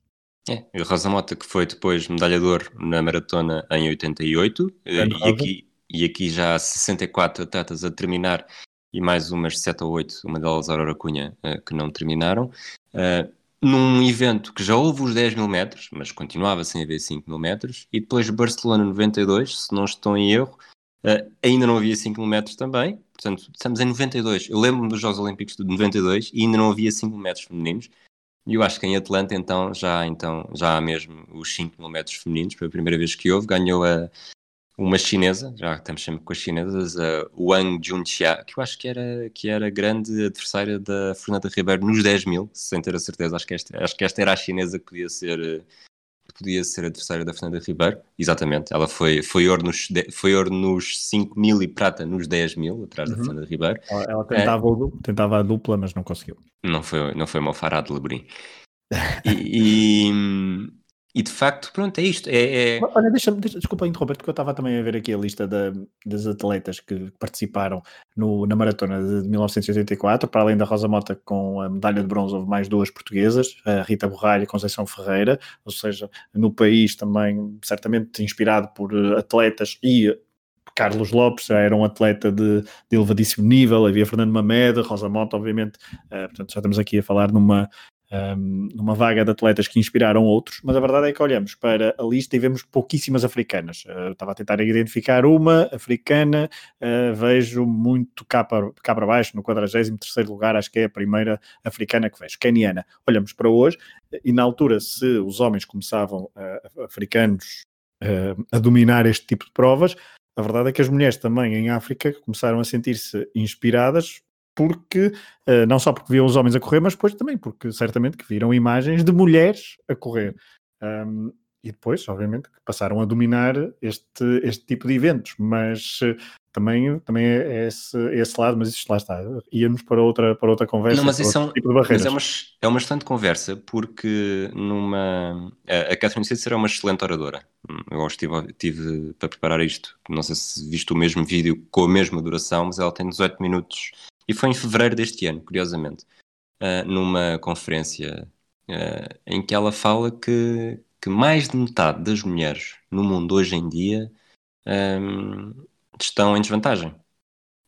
É, e a Rosa Mota, que foi depois medalha de ouro na maratona em 88, eh, Grande e Rosa. aqui, e aqui já há 64 atletas a terminar, e mais umas 7 ou 8, uma delas Aurora Cunha, eh, que não terminaram. Eh, num evento que já houve os 10 mil metros, mas continuava sem haver 5 mil metros, e depois Barcelona 92, se não estou em erro, eh, ainda não havia 5 mil metros também, portanto estamos em 92. Eu lembro-me dos Jogos Olímpicos de 92 e ainda não havia 5 mil metros femininos. E eu acho que em Atlanta então já, então, já há mesmo os 5 mil metros femininos, foi a primeira vez que houve, ganhou a, uma chinesa, já estamos sempre com as chinesas, a Wang Junxia, que eu acho que era, que era grande adversária da Fernanda Ribeiro nos 10 mil, sem ter a certeza, acho que esta, acho que esta era a chinesa que podia ser, eh, que podia ser adversária da Fernanda Ribeiro, exatamente, ela foi, foi, ouro nos, foi ouro nos 5 mil e prata nos 10 mil, atrás da Uhum. Fernanda Ribeiro, Ela, ela tentava, o du- tentava a dupla, mas não conseguiu. não foi, não foi uma fará de Lebrim. E, e, e, de facto, pronto, é isto. É, é- Olha, deixa-me, deixa, desculpa interromper, porque eu estava também a ver aqui a lista da- das atletas que participaram no- na maratona de 1984, para além da Rosa Mota com a medalha de bronze, houve mais duas portuguesas, a Rita Borralho e a Conceição Ferreira, ou seja, no país também certamente inspirado por eh, atletas e Carlos Lopes já era um atleta de, de elevadíssimo nível, havia Fernando Mamed, Rosa Mota, obviamente, eh, portanto já estamos aqui a falar numa, um, numa vaga de atletas que inspiraram outros, mas a verdade é que olhamos para a lista e vemos pouquíssimas africanas. Eu estava a tentar identificar uma africana, uh, vejo muito cá para, cá para baixo, no 43 lugar, acho que é a primeira africana que vejo, keniana. Olhamos para hoje e na altura, se os homens começavam, uh, africanos, a dominar este tipo de provas, a verdade é que as mulheres também em África começaram a sentir-se inspiradas porque uh, não só porque viam os homens a correr, mas depois também porque certamente que viram imagens de mulheres a correr. Um, e depois, obviamente, passaram a dominar este, este tipo de eventos, mas uh, também, também é esse, esse lado, mas isto lá está, íamos para outra, para outra conversa. Não, mas isso é, um, tipo mas é, uma, é uma excelente conversa, porque numa a, a Catherine Switzer é uma excelente oradora. Eu estive, tive para preparar isto, não sei se viste o mesmo vídeo com a mesma duração, mas ela tem 18 minutos e foi em fevereiro deste ano, curiosamente, uh, numa conferência uh, em que ela fala que, que, mais de metade das mulheres no mundo hoje em dia um, estão em desvantagem.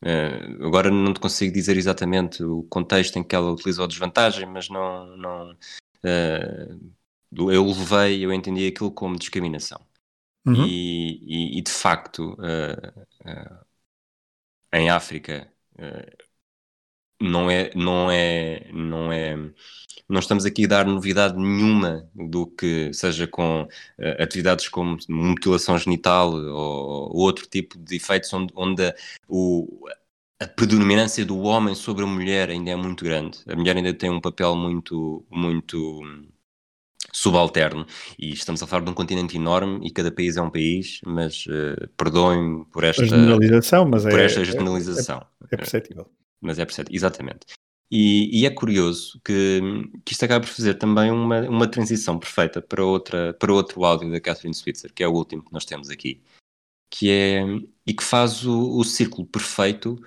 Uh, agora não te consigo dizer exatamente o contexto em que ela utilizou a desvantagem, mas não, não uh, eu levei, eu entendi aquilo como discriminação. Uhum. E, e, e, de facto, em África não é, não é, não é, não estamos aqui a dar novidade nenhuma do que seja com uh, atividades como mutilação genital ou, ou, outro tipo de efeitos onde, onde a, o, a predominância do homem sobre a mulher ainda é muito grande. A mulher ainda tem um papel muito, muito subalterno e estamos a falar de um continente enorme e cada país é um país, mas uh, perdoem-me por esta generalização, mas por é, esta generalização. É, é perceptível mas é perceptível, exatamente. E, e, é curioso que, que isto acaba por fazer também uma, uma transição perfeita para, outra, para outro áudio da Catherine Switzer, que é o último que nós temos aqui, que é e que faz o, o círculo perfeito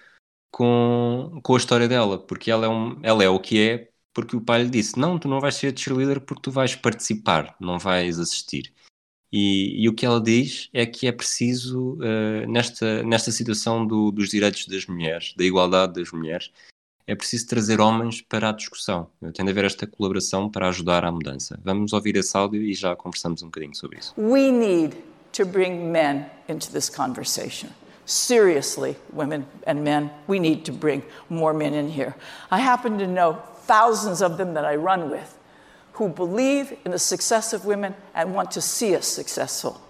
com, com a história dela, porque ela é, um, ela é o que é porque o pai lhe disse: Não, tu não vais ser cheerleader porque tu vais participar, não vais assistir. E, e o que ela diz é que é preciso, uh, nesta, nesta situação do, dos direitos das mulheres, da igualdade das mulheres, é preciso trazer homens para a discussão. Tem de haver esta colaboração para ajudar à mudança. Vamos ouvir esse áudio e já conversamos um bocadinho sobre isso. We need to bring men into this conversation. Seriously, women and men, we need to bring more men in here. I happen to know thousands of them that I run with who believe in the success of women and want to see us successful.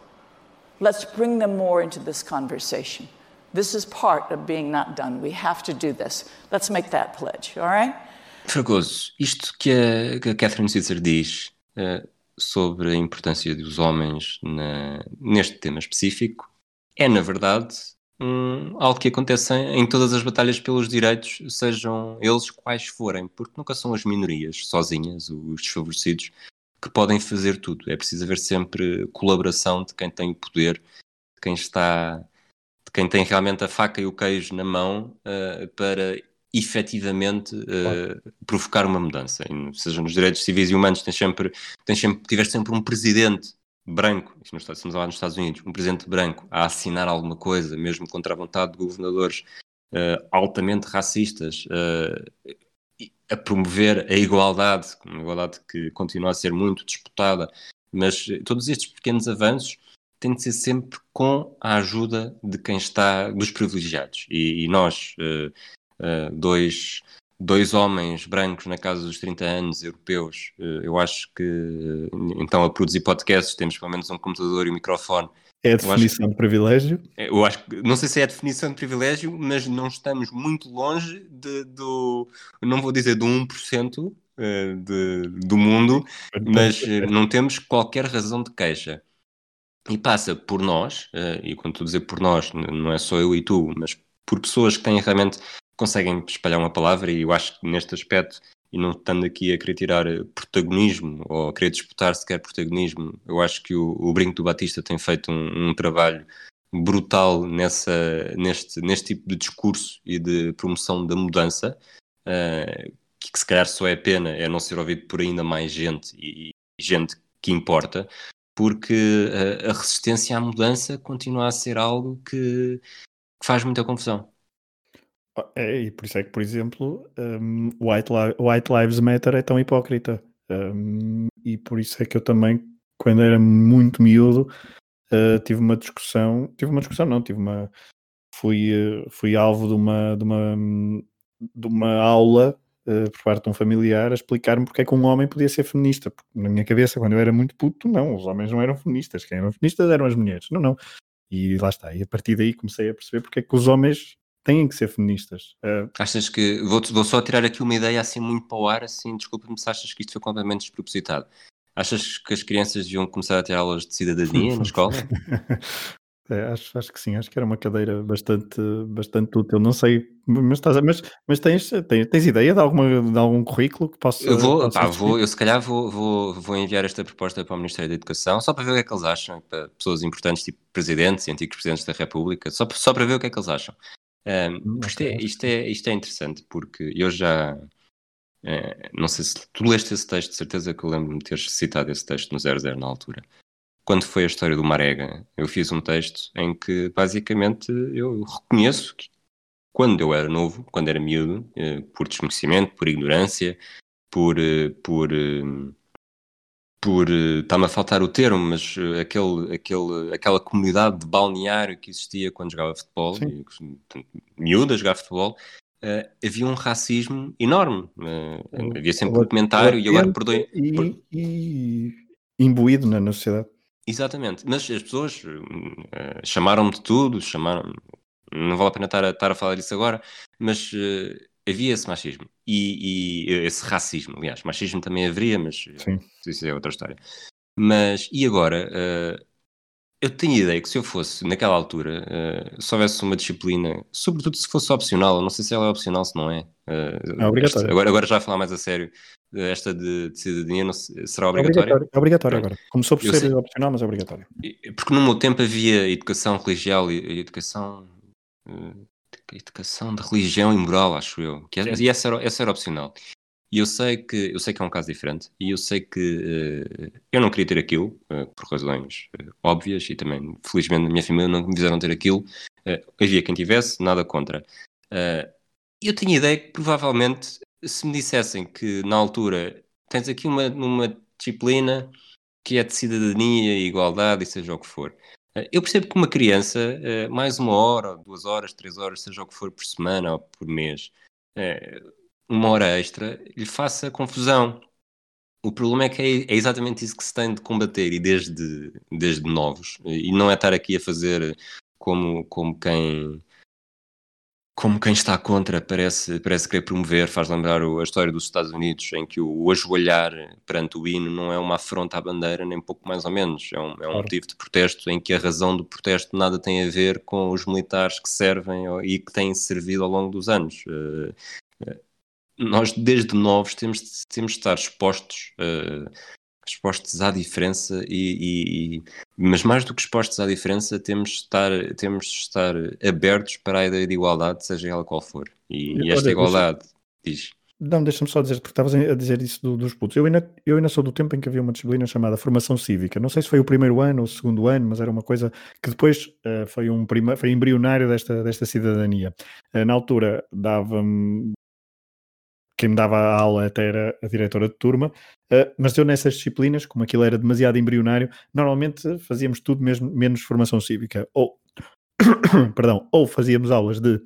Let's bring them more into this conversation. This is part of being not done. We have to do this. Let's make that pledge, all right? Fragoso, isto que a, que a Catherine Switzer diz uh, sobre a importância dos homens na, neste tema específico é, na verdade, um, algo que acontece em, em, todas as batalhas pelos direitos, sejam eles quais forem, porque nunca são as minorias sozinhas, os desfavorecidos, que podem fazer tudo. É preciso haver sempre colaboração de quem tem o poder, de quem está, de quem tem realmente a faca e o queijo na mão uh, para efetivamente uh, provocar uma mudança. E, seja nos direitos civis e humanos, tens sempre, tens sempre, tiveste sempre um presidente branco, estamos lá nos Estados Unidos, um presidente branco a assinar alguma coisa, mesmo contra a vontade de governadores uh, altamente racistas, uh, a promover a igualdade, uma igualdade que continua a ser muito disputada, mas todos estes pequenos avanços têm de ser sempre com a ajuda de quem está, dos privilegiados. E, e nós, uh, dois dois homens brancos na casa dos 30 anos, europeus, eh, eu acho que eh, então a produzir podcasts temos pelo menos um computador e um microfone. É a definição de privilégio? É, eu acho que, não sei se é a definição de privilégio, mas não estamos muito longe de, do, não vou dizer do 1% eh, de, do mundo, mas não temos qualquer razão de queixa. E passa por nós, e quando estou a dizer por nós, não é só eu e tu, mas por pessoas que têm realmente conseguem espalhar uma palavra e eu acho que neste aspecto, e não estando aqui a querer tirar protagonismo ou a querer disputar sequer protagonismo, eu acho que o, o Brinco do Batista tem feito um, um trabalho brutal nessa, neste, neste tipo de discurso e de promoção da mudança, uh, que, que, se calhar só é pena é não ser ouvido por ainda mais gente e, e gente que importa, porque a, a, resistência à mudança continua a ser algo que, que faz muita confusão. É, e por isso é que, por exemplo, um, White, Li White, Lives Matter é tão hipócrita. Um, e por isso é que eu também, quando era muito miúdo, uh, tive uma discussão, tive uma discussão, não, tive uma, fui, uh, fui alvo de uma, de uma, de uma aula uh, por parte de um familiar a explicar-me porque é que um homem podia ser feminista. Porque na minha cabeça, quando eu era muito puto, não, os homens não eram feministas, quem eram feministas eram as mulheres, não, não. E lá está, e a partir daí comecei a perceber porque é que os homens têm que ser feministas. Uh... Achas que. Vou, vou só tirar aqui uma ideia assim muito para o ar, assim, desculpa-me se achas que isto foi completamente despropositado. Achas que as crianças deviam começar a ter aulas de cidadania na escola? É, acho, acho que sim, acho que era uma cadeira bastante, bastante útil. Não sei, mas, estás, mas, mas tens, tens, tens ideia de, alguma, de algum currículo que possa. Eu vou, pá, vou eu se calhar vou, vou, vou enviar esta proposta para o Ministério da Educação, só para ver o que é que eles acham, para pessoas importantes, tipo presidentes e antigos presidentes da República, só, só para ver o que é que eles acham. Um, isto, é, isto, é, isto é interessante porque eu já. É, não sei se tu leste esse texto, de certeza que eu lembro-me de teres citado esse texto no 00 na altura. Quando foi a história do Marega, eu fiz um texto em que basicamente eu reconheço que quando eu era novo, quando era miúdo, eh, por desconhecimento, por ignorância, por, eh, por por eh, está-me a faltar o termo, mas uh, aquele, aquele, aquela comunidade de balneário que existia quando jogava futebol, e, miúda jogar futebol, uh, havia um racismo enorme. Uh, havia sempre um comentário e agora perdoe. E, por... e imbuído na, na sociedade. Exatamente, mas as pessoas chamaram-me de tudo, chamaram não vale a pena estar a, estar a falar disso agora, mas havia esse machismo e, e, esse racismo, aliás, machismo também haveria, mas Sim. isso é outra história. Mas e agora? Uh, eu tenho a ideia que se eu fosse, naquela altura, uh, se houvesse uma disciplina, sobretudo se fosse opcional, não sei se ela é opcional, se não é. Uh, é obrigatório. agora, agora já a falar mais a sério, esta de, de cidadania não, será obrigatória? É obrigatório, é obrigatório agora. Começou por eu ser sei. opcional, mas é obrigatório. Porque no meu tempo havia educação religial e educação. Educação de religião e moral, acho eu. Que, e essa era, essa era opcional. E eu sei que eu sei que é um caso diferente e eu sei que uh, eu não queria ter aquilo uh, por razões uh, óbvias e também felizmente a minha família não me fizeram ter aquilo. havia quem tivesse, nada contra. eu tinha ideia que provavelmente se me dissessem que na altura tens aqui uma, uma disciplina que é de cidadania e igualdade e seja o que for. Eu percebo que uma criança, mais uma hora, duas horas, três horas, seja o que for por semana ou por mês, uma hora extra lhe faça confusão. O problema é que é, é, exatamente isso que se tem de combater e desde, desde novos. E não é estar aqui a fazer como, como quem como quem está contra parece, parece querer promover, faz lembrar a história dos Estados Unidos, em que o, ajoelhar perante o hino não é uma afronta à bandeira, nem pouco mais ou menos. É um, é um motivo de protesto em que a razão do protesto nada tem a ver com os militares que servem e que têm servido ao longo dos anos. Uh, nós desde novos temos, temos de estar expostos, uh, expostos à diferença e, e, mas mais do que expostos à diferença temos de estar, temos de estar abertos para a ideia de igualdade, seja ela qual for. E, e esta igualdade diz. Não, deixa-me só dizer, porque estavas a dizer isso do, dos putos. Eu ainda, eu ainda sou do tempo em que havia uma disciplina chamada Formação Cívica. Não sei se foi o primeiro ano ou o segundo ano, mas era uma coisa que depois uh, foi, um prima, foi embrionário desta, desta cidadania. Uh, na altura dava-me quem me dava a aula até era a diretora de turma, uh, mas eu nessas disciplinas, como aquilo era demasiado embrionário, normalmente fazíamos tudo mesmo, menos formação cívica, ou, perdão, ou fazíamos aulas de,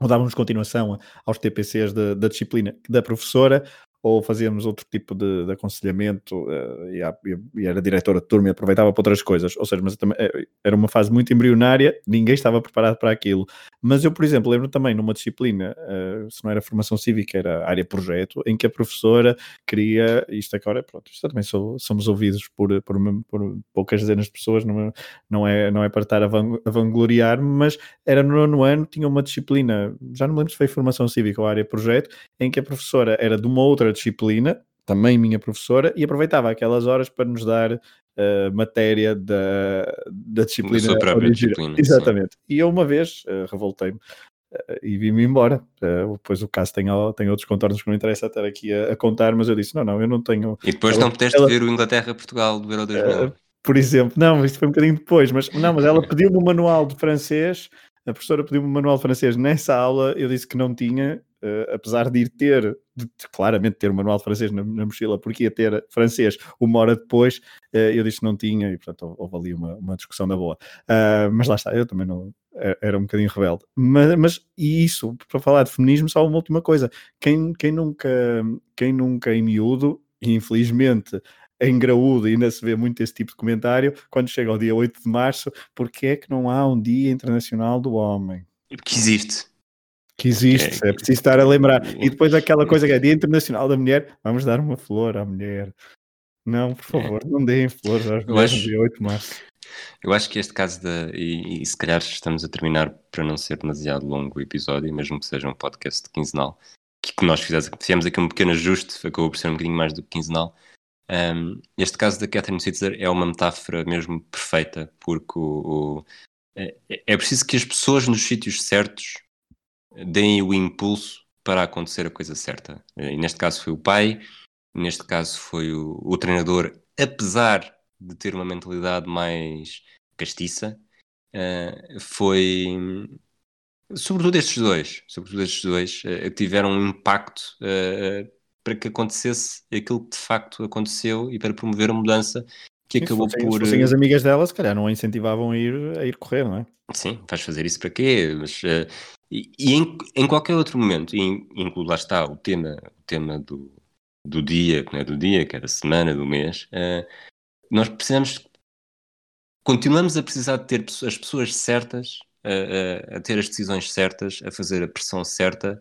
ou dávamos continuação aos TPCs da disciplina da professora, ou fazíamos outro tipo de, de aconselhamento uh, e, a, e, era diretora de turma e aproveitava para outras coisas. Ou seja, mas também, eh, era uma fase muito embrionária, ninguém estava preparado para aquilo. Mas eu, por exemplo, lembro também numa disciplina, uh, se não era formação cívica, era área projeto, em que a professora queria, isto agora, pronto, isto também sou, somos ouvidos por, por, por, poucas dezenas de pessoas, não é, não é, não é para estar a, van, a vangloriar, mas era no nono ano, tinha uma disciplina, já não me lembro se foi formação cívica ou área projeto, em que a professora era de uma outra disciplina, também minha professora, e aproveitava aquelas horas para nos dar uh, matéria da, da disciplina. Da sua própria disciplina. Exatamente. Sim. E eu uma vez uh, revoltei-me. Uh, e vim-me embora. Depois o caso tem, tem outros contornos que não interessa estar aqui a, a, contar, mas eu disse: não, não, eu não tenho. E depois ela, não pudeste ela... ver o Inglaterra-Portugal do Euro 2000. por exemplo, não, isto foi um bocadinho depois, mas não, mas ela pediu-me um manual de francês. A professora pediu-me um manual francês nessa aula, eu disse que não tinha, uh, apesar de ir ter, de, claramente ter o um manual francês na, na, mochila, porque ia ter francês uma hora depois, uh, eu disse que não tinha e portanto houve ali uma, uma discussão da boa. Uh, mas lá está, eu também não era um bocadinho rebelde. Mas, mas e isso, para falar de feminismo, só uma última coisa. Quem, quem nunca, quem nunca em miúdo, infelizmente em graúdo ainda se vê muito esse tipo de comentário, quando chega ao dia 8 de março, porque é que não há um Dia Internacional do Homem? Que existe que existe, é, é preciso estar a lembrar. E depois aquela coisa que é Dia Internacional da Mulher, vamos dar uma flor à mulher. Não, por é. favor, é. não deem flores às mulheres acho, dia 8 de março. Eu acho que este caso, de, e, e, se calhar estamos a terminar para não ser demasiado longo o episódio, mesmo que seja um podcast quinzenal, que, que nós fizemos, fizemos aqui um pequeno ajuste, acabou por ser um bocadinho mais do que quinzenal. Um, este caso da Catherine Switzer é uma metáfora mesmo perfeita, porque o, o é, é preciso que as pessoas nos sítios certos deem o impulso para acontecer a coisa certa. E neste caso foi o pai, neste caso foi o, o treinador, apesar de ter uma mentalidade mais castiça, uh, foi sobretudo estes dois, sobretudo estes dois, uh, tiveram um impacto uh, para que acontecesse aquilo que de facto aconteceu e para promover a mudança que Sim, acabou fossem, por. Se fossem as amigas dela, se calhar não a incentivavam a ir, a ir correr, não é? Sim, vais fazer isso para quê? Mas uh, e, e em, em, qualquer outro momento, incluo lá está o tema, o tema do, do dia, que não é do dia, que é da semana, do mês, uh, nós precisamos, continuamos a precisar de ter as pessoas certas, a, a, a, ter as decisões certas, a fazer a pressão certa,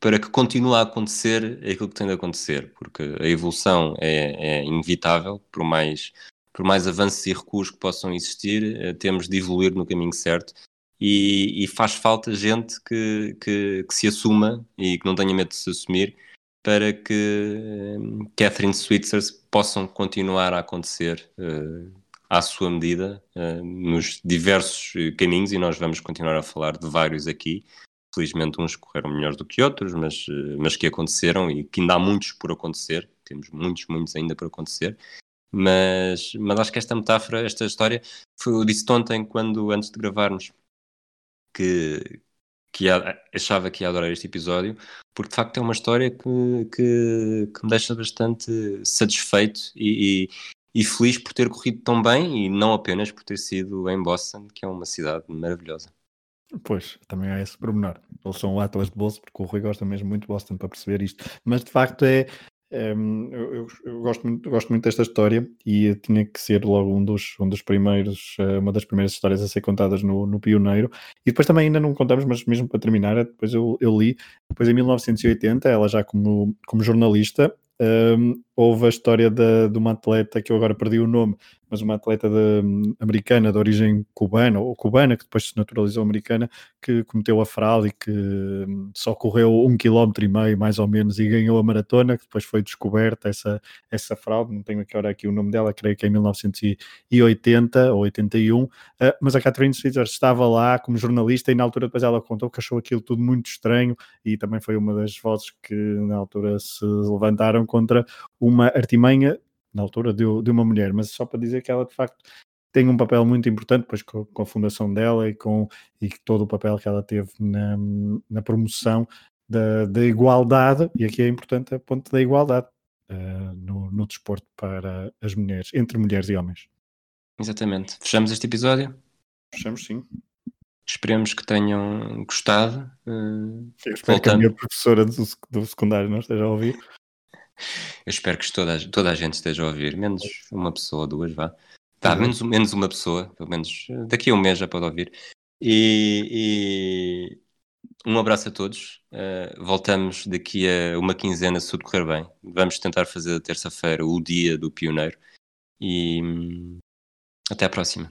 para que continue a acontecer aquilo que tem de acontecer, porque a evolução é, é inevitável, por mais por mais avanços e recuos que possam existir, temos de evoluir no caminho certo e, e faz falta gente que, que, que, se assuma e que não tenha medo de se assumir para que um, Catherine Switzers possam continuar a acontecer uh, à sua medida uh, nos diversos caminhos e nós vamos continuar a falar de vários aqui. Felizmente uns correram melhor do que outros, mas, uh, mas que aconteceram e que ainda há muitos por acontecer. Temos muitos, muitos ainda por acontecer. Mas, mas acho que esta metáfora, esta história, foi, eu disse ontem, quando antes de gravarmos, que, que achava que ia adorar este episódio, porque de facto é uma história que, que, que me deixa bastante satisfeito e, e, e, feliz por ter corrido tão bem e não apenas por ter sido em Boston, que é uma cidade maravilhosa. Pois, também há esse pormenor. Eles são atlas de bolso, porque o Rui gosta mesmo muito de Boston para perceber isto. Mas de facto é, um, eu, eu, eu, gosto muito, gosto muito desta história e tinha que ser logo um dos, um dos primeiros, uh, uma das primeiras histórias a ser contadas no, no Pioneiro. E depois também ainda não contamos, mas mesmo para terminar, depois eu, eu li, depois em 1980, ela já como, como jornalista, um, houve a história de, de uma atleta que eu agora perdi o nome, mas uma atleta de, americana de origem cubana, ou cubana, que depois se naturalizou americana, que cometeu a fraude e que hum, só correu um quilómetro e meio, mais ou menos, e ganhou a maratona, que depois foi descoberta essa, essa fraude, não tenho agora aqui o nome dela, creio que é em 1980 ou 81, uh, mas a Catherine Switzer estava lá como jornalista e na altura depois ela contou que achou aquilo tudo muito estranho e também foi uma das vozes que na altura se levantaram contra uma artimanha na altura de, de uma mulher, mas só para dizer que ela de facto tem um papel muito importante, depois com, com, a fundação dela e com e todo o papel que ela teve na, na promoção da, da, igualdade, e aqui é importante a ponto da igualdade uh, no, no desporto para as mulheres, entre mulheres e homens. Exatamente. Fechamos este episódio? Fechamos sim. Esperemos que tenham gostado. Uh, Eu espero voltando. que a minha professora do, do secundário não esteja a ouvir. Eu espero que toda, toda a gente esteja a ouvir, menos uma pessoa, duas, vá. Tá, menos, menos uma pessoa, pelo menos daqui a um mês já pode ouvir. E, e um abraço a todos. Uh, voltamos daqui a uma quinzena, se tudo correr bem. Vamos tentar fazer a terça-feira o dia do pioneiro. E hum, até a próxima.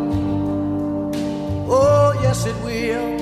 Oh, yes, it will.